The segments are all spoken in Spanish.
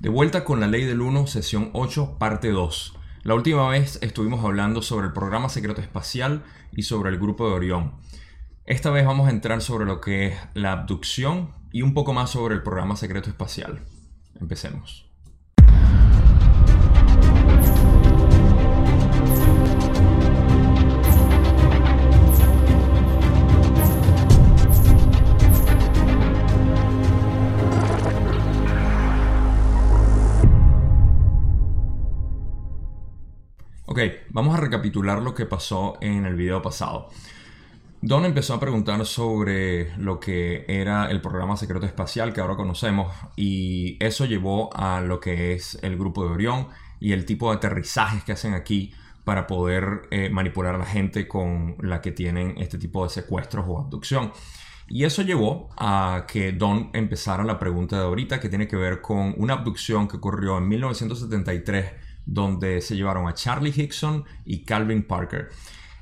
De vuelta con la ley del 1, sesión 8, parte 2. La última vez estuvimos hablando sobre el programa secreto espacial y sobre el grupo de Orión. Esta vez vamos a entrar sobre lo que es la abducción y un poco más sobre el programa secreto espacial. Empecemos. Vamos a recapitular lo que pasó en el video pasado. Don empezó a preguntar sobre lo que era el programa secreto espacial que ahora conocemos y eso llevó a lo que es el grupo de Orión y el tipo de aterrizajes que hacen aquí para poder eh, manipular a la gente con la que tienen este tipo de secuestros o abducción. Y eso llevó a que Don empezara la pregunta de ahorita que tiene que ver con una abducción que ocurrió en 1973 donde se llevaron a Charlie Hickson y Calvin Parker.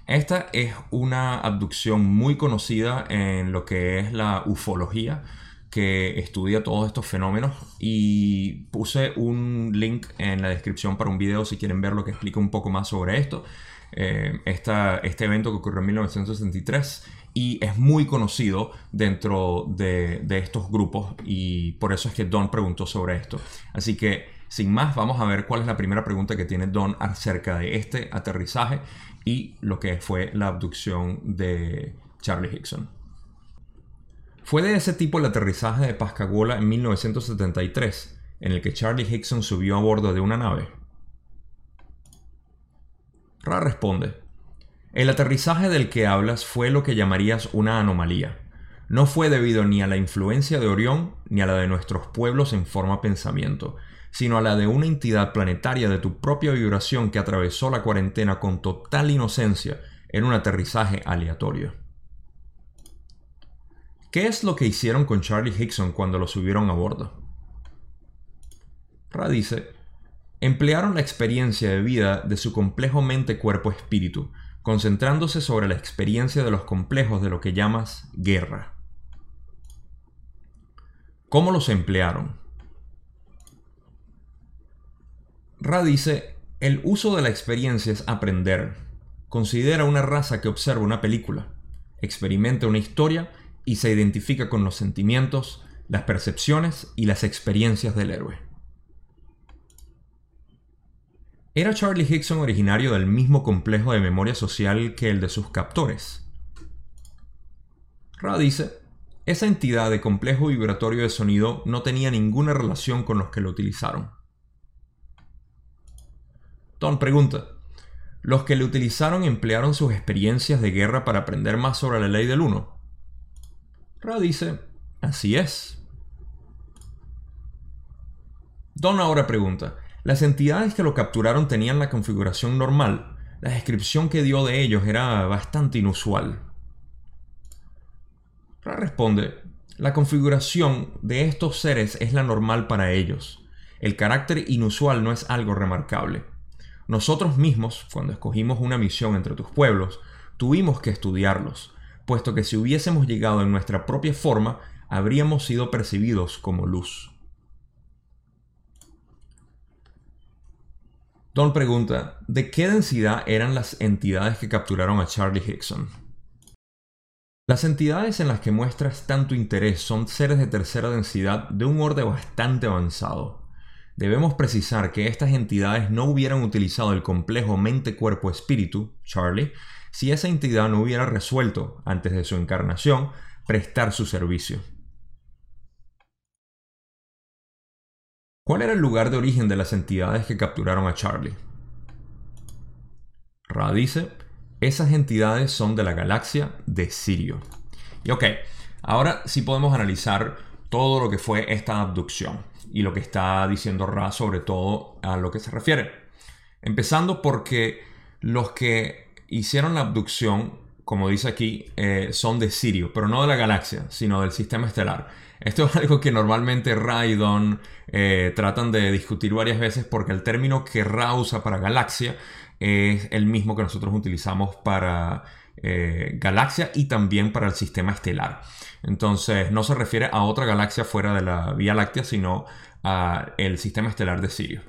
Esta es una abducción muy conocida en lo que es la ufología, que estudia todos estos fenómenos y puse un link en la descripción para un video si quieren ver lo que explica un poco más sobre esto. Eh, este evento que ocurrió en 1963 y es muy conocido dentro de, de, estos grupos y por eso es que Don preguntó sobre esto. Así que sin más, vamos a ver cuál es la primera pregunta que tiene Don acerca de este aterrizaje y lo que fue la abducción de Charlie Hickson. Fue de ese tipo el aterrizaje de Pascagoula en 1973, en el que Charlie Hickson subió a bordo de una nave. Ra responde, el aterrizaje del que hablas fue lo que llamarías una anomalía. No fue debido ni a la influencia de Orión ni a la de nuestros pueblos en forma pensamiento, sino a la de una entidad planetaria de tu propia vibración que atravesó la cuarentena con total inocencia en un aterrizaje aleatorio. ¿Qué es lo que hicieron con Charlie Hickson cuando lo subieron a bordo? Ra dice, emplearon la experiencia de vida de su complejo mente cuerpo-espíritu, concentrándose sobre la experiencia de los complejos de lo que llamas guerra. ¿Cómo los emplearon? Ra dice, el uso de la experiencia es aprender. Considera una raza que observa una película, experimenta una historia y se identifica con los sentimientos, las percepciones y las experiencias del héroe. ¿Era Charlie Hickson originario del mismo complejo de memoria social que el de sus captores? Ra dice, esa entidad de complejo vibratorio de sonido no tenía ninguna relación con los que lo utilizaron. Don pregunta, ¿los que le utilizaron emplearon sus experiencias de guerra para aprender más sobre la ley del uno? Ra dice, así es. Don ahora pregunta, ¿las entidades que lo capturaron tenían la configuración normal? La descripción que dio de ellos era bastante inusual. Ra responde, la configuración de estos seres es la normal para ellos. El carácter inusual no es algo remarcable. Nosotros mismos, cuando escogimos una misión entre tus pueblos, tuvimos que estudiarlos, puesto que si hubiésemos llegado en nuestra propia forma, habríamos sido percibidos como luz. Don pregunta, ¿de qué densidad eran las entidades que capturaron a Charlie Hickson? Las entidades en las que muestras tanto interés son seres de tercera densidad de un orden bastante avanzado. Debemos precisar que estas entidades no hubieran utilizado el complejo mente-cuerpo-espíritu, Charlie, si esa entidad no hubiera resuelto, antes de su encarnación, prestar su servicio. ¿Cuál era el lugar de origen de las entidades que capturaron a Charlie? Ra dice, esas entidades son de la galaxia de Sirio. Y ok, ahora sí podemos analizar todo lo que fue esta abducción y lo que está diciendo Ra sobre todo a lo que se refiere. Empezando porque los que hicieron la abducción, como dice aquí, eh, son de Sirio, pero no de la galaxia, sino del sistema estelar. Esto es algo que normalmente Ra y Don eh, tratan de discutir varias veces porque el término que Ra usa para galaxia es el mismo que nosotros utilizamos para eh, galaxia y también para el sistema estelar. Entonces no se refiere a otra galaxia fuera de la Vía Láctea, sino al sistema estelar de Sirio.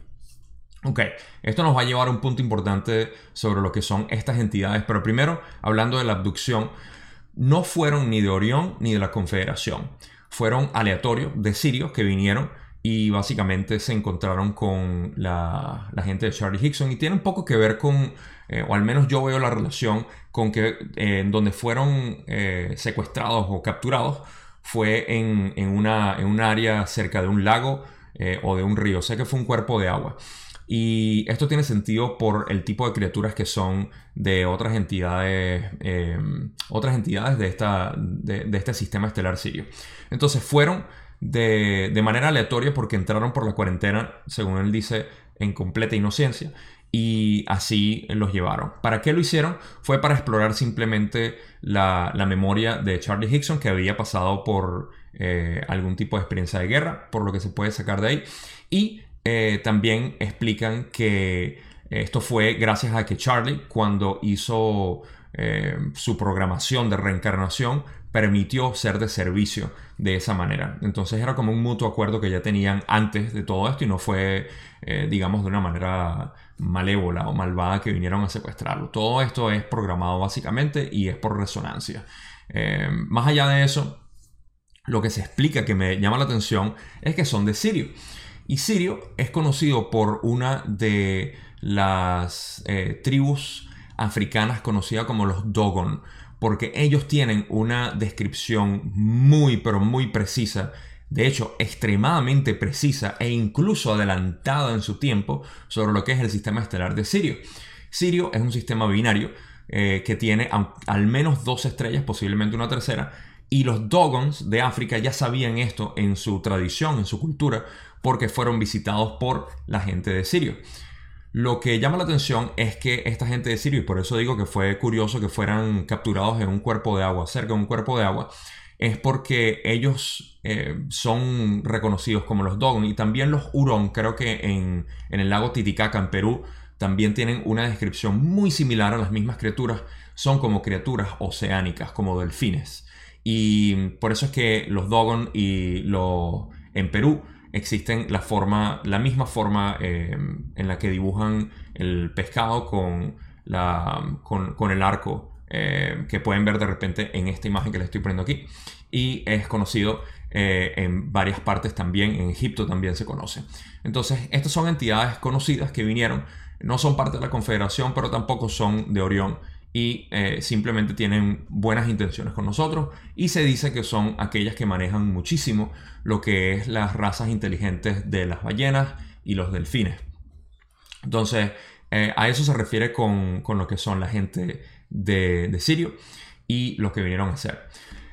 Ok, esto nos va a llevar a un punto importante sobre lo que son estas entidades, pero primero, hablando de la abducción, no fueron ni de Orión ni de la Confederación, fueron aleatorios de sirios que vinieron y básicamente se encontraron con la, gente de Charlie Hickson y tiene un poco que ver con, eh, o al menos yo veo la relación con que eh, donde fueron eh, secuestrados o capturados fue en, en, una, en un área cerca de un lago o de un río, sé que fue un cuerpo de agua. Y esto tiene sentido por el tipo de criaturas que son de otras entidades, otras entidades de, esta, de, de este sistema estelar sirio. Entonces fueron de, manera aleatoria porque entraron por la cuarentena, según él dice, en completa inocencia. Y así los llevaron. ¿Para qué lo hicieron? Fue para explorar simplemente la, memoria de Charlie Hickson que había pasado por eh, algún tipo de experiencia de guerra, por lo que se puede sacar de ahí. Y eh, también explican que esto fue gracias a que Charlie, cuando hizo eh, su programación de reencarnación, permitió ser de servicio de esa manera. Entonces era como un mutuo acuerdo que ya tenían antes de todo esto y no fue, eh, digamos, de una manera malévola o malvada que vinieron a secuestrarlo. Todo esto es programado básicamente y es por resonancia. Eh, más allá de eso, lo que se explica que me llama la atención es que son de Sirio. Y Sirio es conocido por una de las eh, tribus africanas conocida como los Dogon porque ellos tienen una descripción muy, pero muy precisa, de hecho extremadamente precisa e incluso adelantada en su tiempo sobre lo que es el sistema estelar de Sirio. Sirio es un sistema binario eh, que tiene al menos dos estrellas, posiblemente una tercera, y los Dogons de África ya sabían esto en su tradición, en su cultura, porque fueron visitados por la gente de Sirio. Lo que llama la atención es que esta gente de Sirio, y por eso digo que fue curioso que fueran capturados en un cuerpo de agua, cerca de un cuerpo de agua, es porque ellos eh, son reconocidos como los Dogon y también los Hurón, creo que en, en el lago Titicaca, en Perú, también tienen una descripción muy similar a las mismas criaturas, son como criaturas oceánicas, como delfines. Y por eso es que los Dogon y los en Perú existen la forma, la misma forma eh, en la que dibujan el pescado con, la, con, el arco eh, que pueden ver de repente en esta imagen que les estoy poniendo aquí. Y es conocido eh, en varias partes también, en Egipto también se conoce. Entonces, estas son entidades conocidas que vinieron, no son parte de la Confederación, pero tampoco son de Orión y eh, simplemente tienen buenas intenciones con nosotros y se dice que son aquellas que manejan muchísimo lo que es las razas inteligentes de las ballenas y los delfines. Entonces, eh, a eso se refiere con, lo que son la gente de, de Sirio y lo que vinieron a hacer.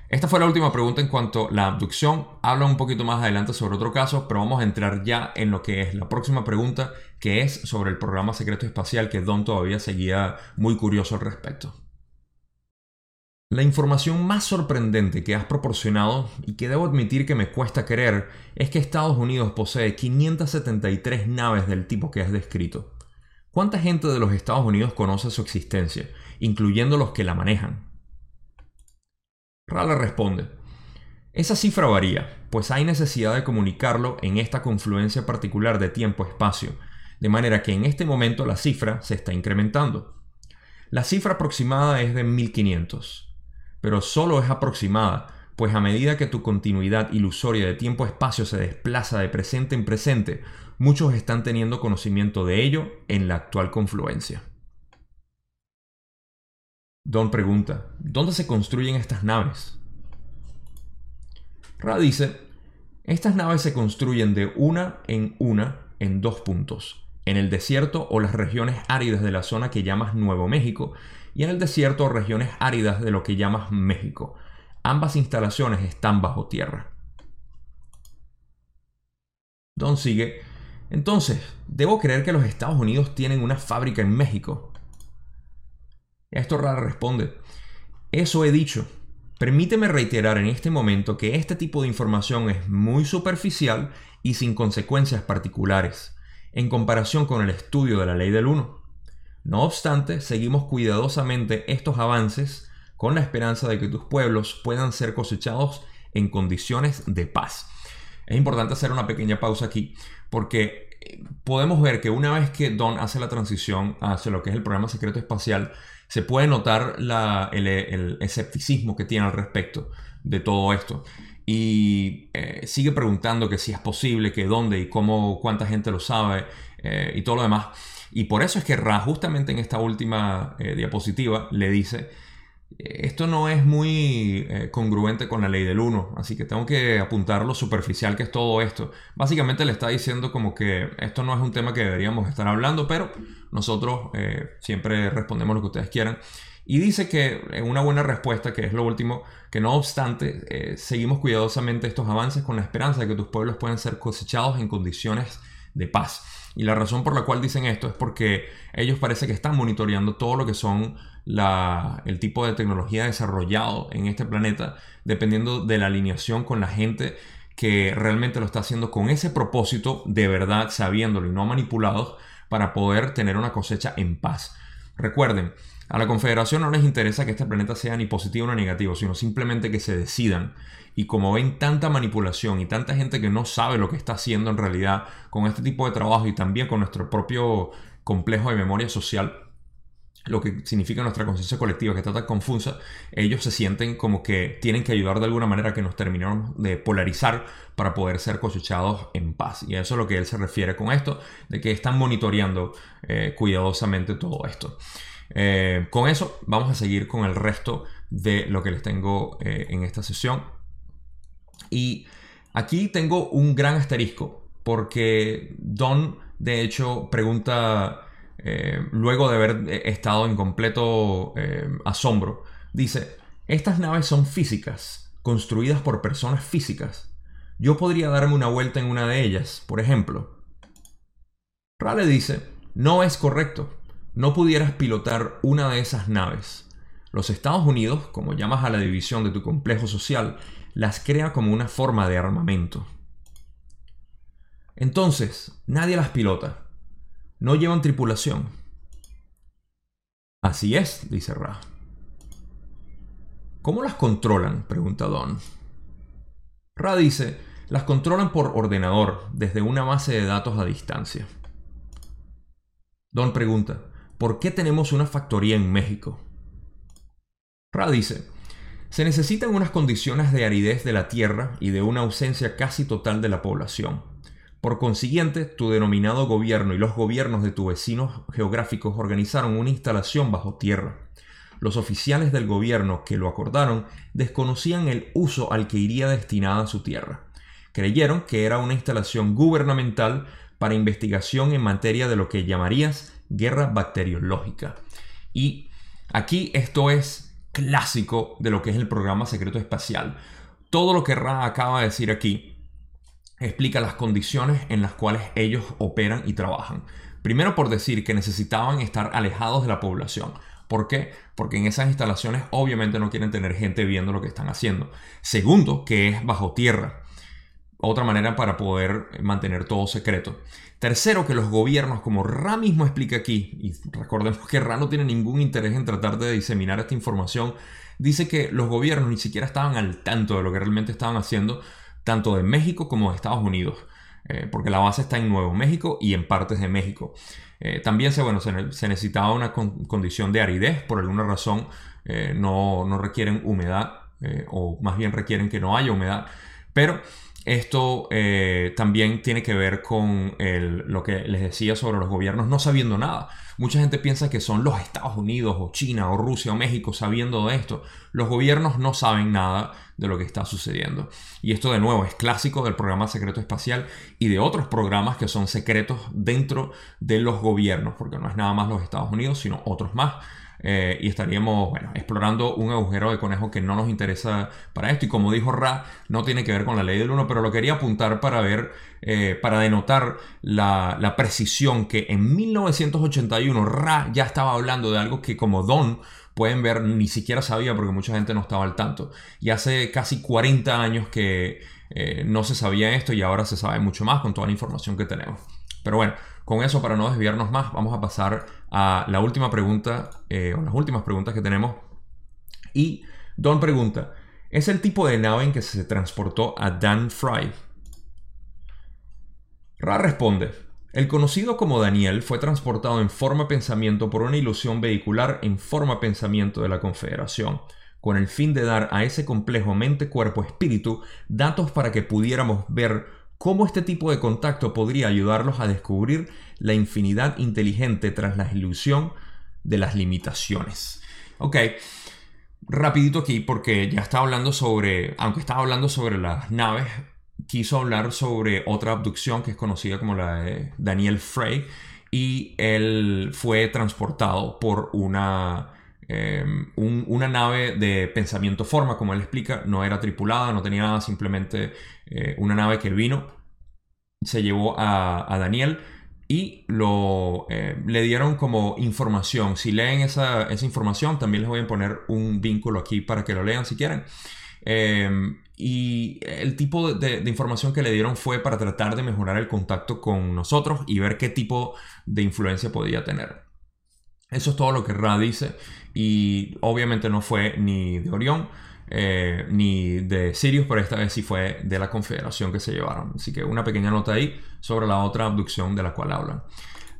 Esta fue la última pregunta en cuanto a la abducción. Habla un poquito más adelante sobre otro caso, pero vamos a entrar ya en lo que es la próxima pregunta, que es sobre el programa secreto espacial que Don todavía seguía muy curioso al respecto. La información más sorprendente que has proporcionado y que debo admitir que me cuesta creer es que Estados Unidos posee 573 naves del tipo que has descrito. ¿Cuánta gente de los Estados Unidos conoce su existencia, incluyendo los que la manejan? Rala responde, esa cifra varía, pues hay necesidad de comunicarlo en esta confluencia particular de tiempo-espacio, de manera que en este momento la cifra se está incrementando. La cifra aproximada es de 1500, pero solo es aproximada, pues a medida que tu continuidad ilusoria de tiempo-espacio se desplaza de presente en presente, muchos están teniendo conocimiento de ello en la actual confluencia. Don pregunta, ¿dónde se construyen estas naves? Ra dice, estas naves se construyen de una en una en dos puntos, en el desierto o las regiones áridas de la zona que llamas Nuevo México y en el desierto o regiones áridas de lo que llamas México. Ambas instalaciones están bajo tierra. Don sigue, entonces, ¿debo creer que los Estados Unidos tienen una fábrica en México? Esto Rara responde, eso he dicho. Permíteme reiterar en este momento que este tipo de información es muy superficial y sin consecuencias particulares, en comparación con el estudio de la ley del 1. No obstante, seguimos cuidadosamente estos avances con la esperanza de que tus pueblos puedan ser cosechados en condiciones de paz. Es importante hacer una pequeña pausa aquí porque eh, podemos ver que una vez que Don hace la transición hacia lo que es el programa secreto espacial, se puede notar el, escepticismo que tiene al respecto de todo esto. Y eh, sigue preguntando que si es posible, que dónde y cómo, cuánta gente lo sabe eh, y todo lo demás. Y por eso es que Ra, justamente en esta última diapositiva, le dice esto no es muy eh, congruente con la ley del 1, así que tengo que apuntar lo superficial que es todo esto. Básicamente le está diciendo como que esto no es un tema que deberíamos estar hablando, pero nosotros eh, siempre respondemos lo que ustedes quieran. Y dice que una buena respuesta, que es lo último, que no obstante, eh, seguimos cuidadosamente estos avances con la esperanza de que tus pueblos puedan ser cosechados en condiciones de paz. Y la razón por la cual dicen esto es porque ellos parece que están monitoreando todo lo que son el tipo de tecnología desarrollado en este planeta, dependiendo de la alineación con la gente que realmente lo está haciendo con ese propósito de verdad, sabiéndolo y no manipulados, para poder tener una cosecha en paz. Recuerden, a la Confederación no les interesa que este planeta sea ni positivo ni negativo, sino simplemente que se decidan. Y como ven tanta manipulación y tanta gente que no sabe lo que está haciendo en realidad con este tipo de trabajo y también con nuestro propio complejo de memoria social, lo que significa nuestra conciencia colectiva, que está tan confusa, ellos se sienten como que tienen que ayudar de alguna manera que nos terminemos de polarizar para poder ser cosechados en paz. Y a eso es lo que él se refiere con esto, de que están monitoreando eh, cuidadosamente todo esto. Eh, con eso vamos a seguir con el resto de lo que les tengo eh, en esta sesión. Y aquí tengo un gran asterisco, porque Don, de hecho, pregunta eh, luego de haber eh, estado en completo eh, asombro, dice, estas naves son físicas, construidas por personas físicas. Yo podría darme una vuelta en una de ellas, por ejemplo. Rale dice, no es correcto. No pudieras pilotar una de esas naves. Los Estados Unidos, como llamas a la división de tu complejo social, las crea como una forma de armamento. Entonces, nadie las pilota no llevan tripulación. Así es, dice Ra. ¿Cómo las controlan? pregunta Don. Ra dice, las controlan por ordenador desde una base de datos a distancia. Don pregunta, ¿por qué tenemos una factoría en México? Ra dice, se necesitan unas condiciones de aridez de la tierra y de una ausencia casi total de la población por consiguiente, tu denominado gobierno y los gobiernos de tus vecinos geográficos organizaron una instalación bajo tierra. Los oficiales del gobierno que lo acordaron desconocían el uso al que iría destinada su tierra. Creyeron que era una instalación gubernamental para investigación en materia de lo que llamarías guerra bacteriológica. Y aquí esto es clásico de lo que es el programa secreto espacial. Todo lo que Ra acaba de decir aquí explica las condiciones en las cuales ellos operan y trabajan. Primero por decir que necesitaban estar alejados de la población. ¿Por qué? Porque en esas instalaciones obviamente no quieren tener gente viendo lo que están haciendo. Segundo, que es bajo tierra. Otra manera para poder mantener todo secreto. Tercero, que los gobiernos, como Ra mismo explica aquí, y recordemos que Ra no tiene ningún interés en tratar de diseminar esta información, dice que los gobiernos ni siquiera estaban al tanto de lo que realmente estaban haciendo, tanto de México como de Estados Unidos, eh, porque la base está en Nuevo México y en partes de México. Eh, también se, bueno, se, necesitaba una condición de aridez, por alguna razón eh, no, no, requieren humedad, o más bien requieren que no haya humedad, pero esto también tiene que ver con lo que les decía sobre los gobiernos no sabiendo nada. Mucha gente piensa que son los Estados Unidos o China o Rusia o México sabiendo de esto. Los gobiernos no saben nada de lo que está sucediendo. Y esto de nuevo es clásico del programa secreto espacial y de otros programas que son secretos dentro de los gobiernos, porque no es nada más los Estados Unidos, sino otros más. Eh, y estaríamos explorando un agujero de conejo que no nos interesa para esto. Y como dijo Ra, no tiene que ver con la ley del 1, pero lo quería apuntar para ver, eh, para denotar la, la, precisión que en 1981 Ra ya estaba hablando de algo que como Don pueden ver ni siquiera sabía porque mucha gente no estaba al tanto. Y hace casi 40 años que eh, no se sabía esto y ahora se sabe mucho más con toda la información que tenemos. Pero bueno, con eso para no desviarnos más, vamos a pasar a la última pregunta, eh, o las últimas preguntas que tenemos. Y Don pregunta, ¿es el tipo de nave en que se transportó a Dan Fry? Ra responde, el conocido como Daniel fue transportado en forma pensamiento por una ilusión vehicular en forma pensamiento de la Confederación, con el fin de dar a ese complejo mente-cuerpo-espíritu datos para que pudiéramos ver cómo este tipo de contacto podría ayudarlos a descubrir la infinidad inteligente tras la ilusión de las limitaciones. Ok, rapidito aquí porque ya estaba hablando sobre, aunque estaba hablando sobre las naves, quiso hablar sobre otra abducción que es conocida como la de Daniel Frey y él fue transportado por una, em, una nave de pensamiento forma, como él explica, no era tripulada, no tenía nada, simplemente eh, una nave que vino, se llevó a, Daniel y lo, eh, le dieron como información. Si leen esa, esa, información, también les voy a poner un vínculo aquí para que lo lean si quieren. Em, y el tipo de, información que le dieron fue para tratar de mejorar el contacto con nosotros y ver qué tipo de influencia podía tener. Eso es todo lo que Ra dice y obviamente no fue ni de Orión eh, ni de Sirius, pero esta vez sí fue de la Confederación que se llevaron. Así que una pequeña nota ahí sobre la otra abducción de la cual hablan.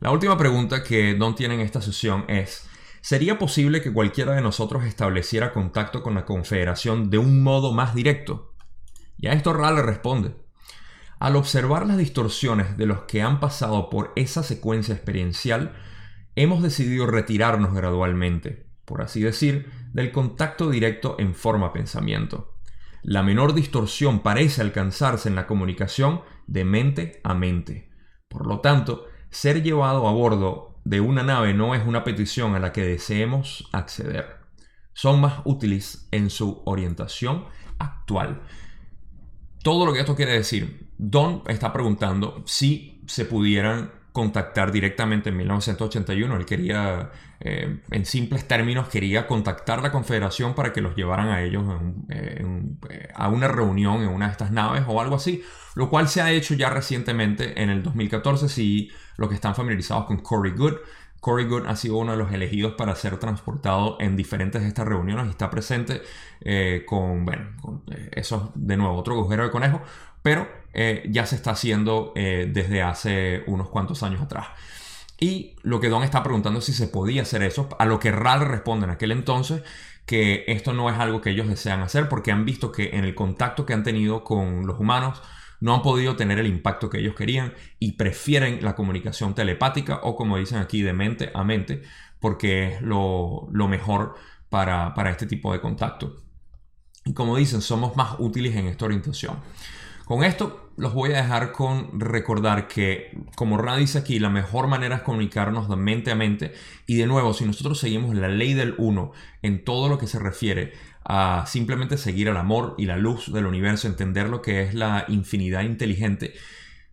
La última pregunta que Don tiene en esta sesión es ¿Sería posible que cualquiera de nosotros estableciera contacto con la Confederación de un modo más directo? Y a esto Ra le responde. Al observar las distorsiones de los que han pasado por esa secuencia experiencial, hemos decidido retirarnos gradualmente, por así decir, del contacto directo en forma pensamiento. La menor distorsión parece alcanzarse en la comunicación de mente a mente. Por lo tanto, ser llevado a bordo de una nave no es una petición a la que deseemos acceder. Son más útiles en su orientación actual. Todo lo que esto quiere decir, Don está preguntando si se pudieran contactar directamente en 1981. Él quería, eh, en simples términos, quería contactar la Confederación para que los llevaran a ellos eh, a una reunión en una de estas naves o algo así, lo cual se ha hecho ya recientemente en el 2014. Si los que están familiarizados con Corey Good. Good ha sido uno de los elegidos para ser transportado en diferentes de estas reuniones y está presente eh, con, bueno, eh, eso de nuevo, otro agujero de conejo, pero eh, ya se está haciendo desde hace unos cuantos años atrás. Y lo que Don está preguntando es si se podía hacer eso, a lo que RAL responde en aquel entonces que esto no es algo que ellos desean hacer porque han visto que en el contacto que han tenido con los humanos, no han podido tener el impacto que ellos querían y prefieren la comunicación telepática o como dicen aquí de mente a mente porque es lo, mejor para, este tipo de contacto. Y como dicen, somos más útiles en esta orientación. Con esto los voy a dejar con recordar que, como Ra dice aquí, la mejor manera es comunicarnos de mente a mente. Y de nuevo, si nosotros seguimos la ley del uno en todo lo que se refiere a simplemente seguir el amor y la luz del universo, entender lo que es la infinidad inteligente,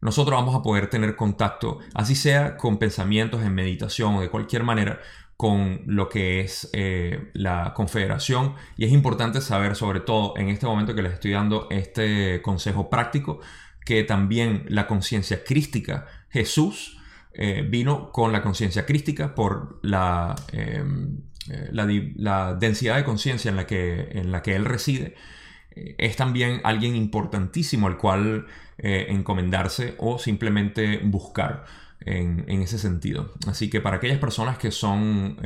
nosotros vamos a poder tener contacto, así sea con pensamientos en meditación o de cualquier manera, con lo que es eh, la confederación. Y es importante saber, sobre todo en este momento que les estoy dando este consejo práctico, que también la conciencia crística, Jesús, eh, vino con la conciencia crística por la... Em, la, densidad de conciencia en, la que, en la que él reside, eh, es también alguien importantísimo al cual eh, encomendarse o simplemente buscar en, ese sentido. Así que para aquellas personas que son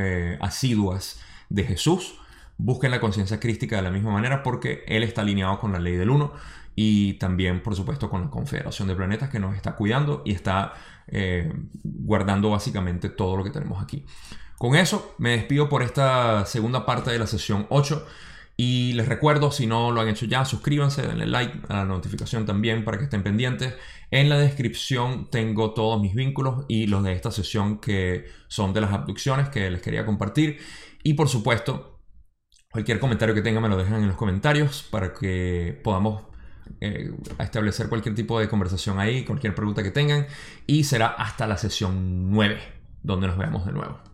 asiduas de Jesús, busquen la conciencia crística de la misma manera porque Él está alineado con la ley del uno y también, por supuesto, con la Confederación de Planetas que nos está cuidando y está guardando básicamente todo lo que tenemos aquí. Con eso me despido por esta segunda parte de la sesión 8 y les recuerdo, si no lo han hecho ya, suscríbanse, denle like a la notificación también para que estén pendientes. En la descripción tengo todos mis vínculos y los de esta sesión que son de las abducciones que les quería compartir. Y por supuesto, cualquier comentario que tengan me lo dejan en los comentarios para que podamos eh, establecer cualquier tipo de conversación ahí, cualquier pregunta que tengan. Y será hasta la sesión 9 donde nos vemos de nuevo.